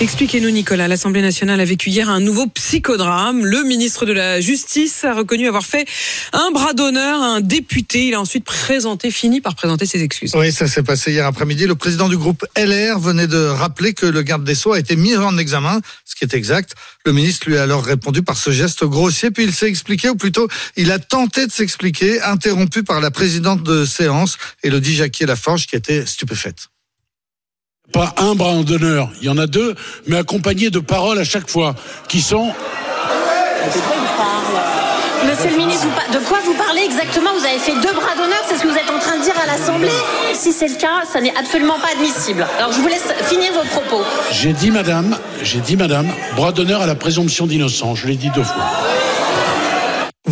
Expliquez-nous, Nicolas. L'Assemblée nationale a vécu hier un nouveau psychodrame. Le ministre de la Justice a reconnu avoir fait un bras d'honneur à un député. Il a ensuite présenté, fini par présenter ses excuses. Oui, ça s'est passé hier après-midi. Le président du groupe LR venait de rappeler que le garde des Sceaux a été mis en examen, ce qui est exact. Le ministre lui a alors répondu par ce geste grossier, puis il s'est expliqué, ou plutôt, il a tenté de s'expliquer, interrompu par la présidente de séance, Elodie Jacquier-Laforge, qui était stupéfaite pas un bras d'honneur, il y en a deux, mais accompagnés de paroles à chaque fois, qui sont... Monsieur le ministre, de quoi vous parlez exactement? Vous avez fait deux bras d'honneur, c'est ce que vous êtes en train de dire à l'Assemblée Si c'est le cas, ça n'est absolument pas admissible. Alors je vous laisse finir vos propos. J'ai dit, madame, j'ai dit, madame, bras d'honneur à la présomption d'innocence. Je l'ai dit deux fois.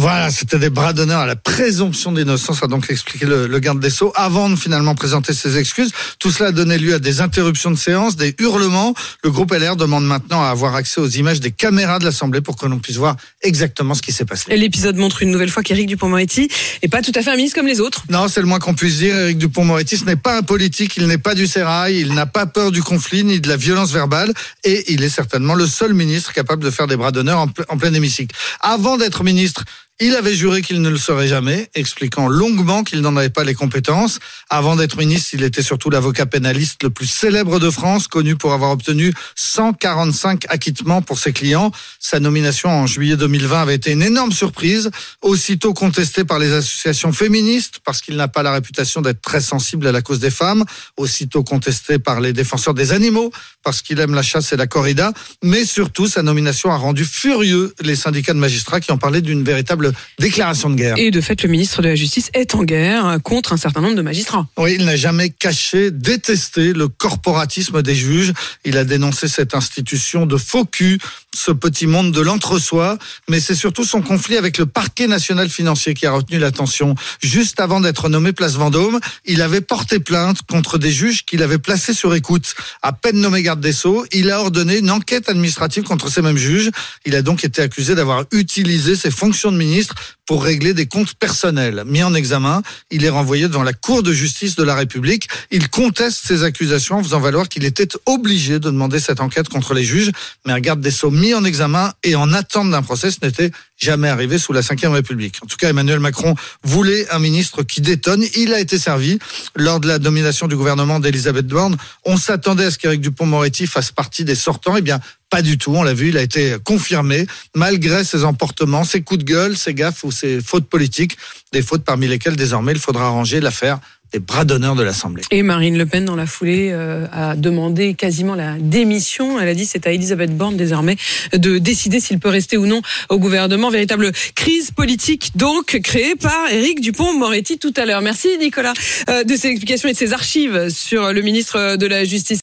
Voilà, c'était des bras d'honneur à la présomption d'innocence, a donc expliqué le, garde des Sceaux, avant de finalement présenter ses excuses. Tout cela a donné lieu à des interruptions de séance, des hurlements. Le groupe LR demande maintenant à avoir accès aux images des caméras de l'Assemblée pour que l'on puisse voir exactement ce qui s'est passé. L'épisode montre une nouvelle fois qu'Éric Dupont-Moretti n'est pas tout à fait un ministre comme les autres. Non, c'est le moins qu'on puisse dire. Éric Dupont-Moretti, ce n'est pas un politique, il n'est pas du sérail, il n'a pas peur du conflit ni de la violence verbale et il est certainement le seul ministre capable de faire des bras d'honneur en, en plein hémicycle. Avant d'être ministre, il avait juré qu'il ne le serait jamais, expliquant longuement qu'il n'en avait pas les compétences. Avant d'être ministre, il était surtout l'avocat pénaliste le plus célèbre de France, connu pour avoir obtenu 145 acquittements pour ses clients. Sa nomination en juillet 2020 avait été une énorme surprise, aussitôt contestée par les associations féministes, parce qu'il n'a pas la réputation d'être très sensible à la cause des femmes, aussitôt contestée par les défenseurs des animaux, parce qu'il aime la chasse et la corrida, mais surtout sa nomination a rendu furieux les syndicats de magistrats qui ont parlé d'une véritable déclaration de guerre. Et de fait, le ministre de la Justice est en guerre contre un certain nombre de magistrats. Oui, il n'a jamais caché, détesté le corporatisme des juges. Il a dénoncé cette institution de faux cul, ce petit monde de l'entre-soi, mais c'est surtout son conflit avec le parquet national financier qui a retenu l'attention. Juste avant d'être nommé place Vendôme, il avait porté plainte contre des juges qu'il avait placés sur écoute. À peine nommé garde des Sceaux, il a ordonné une enquête administrative contre ces mêmes juges. Il a donc été accusé d'avoir utilisé ses fonctions de ministre ministre pour régler des comptes personnels. Mis en examen, il est renvoyé devant la Cour de justice de la République. Il conteste ces accusations en faisant valoir qu'il était obligé de demander cette enquête contre les juges, mais un garde des Sceaux mis en examen et en attente d'un procès, n'était jamais arrivé sous la Ve République. En tout cas, Emmanuel Macron voulait un ministre qui détonne. Il a été servi lors de la domination du gouvernement d'Elisabeth Borne. On s'attendait à ce qu'Éric Dupont-Moretti fasse partie des sortants. Eh bien, pas du tout, on l'a vu, il a été confirmé, malgré ses emportements, ses coups de gueule, ses gaffes ses fautes politiques, des fautes parmi lesquelles désormais il faudra ranger l'affaire des bras d'honneur de l'Assemblée. Et Marine Le Pen, dans la foulée, euh, a demandé quasiment la démission. Elle a dit c'est à Elisabeth Borne désormais de décider s'il peut rester ou non au gouvernement. Véritable crise politique donc créée par Éric Dupont-Moretti tout à l'heure. Merci Nicolas euh, de ces explications et de ces archives sur le ministre de la Justice.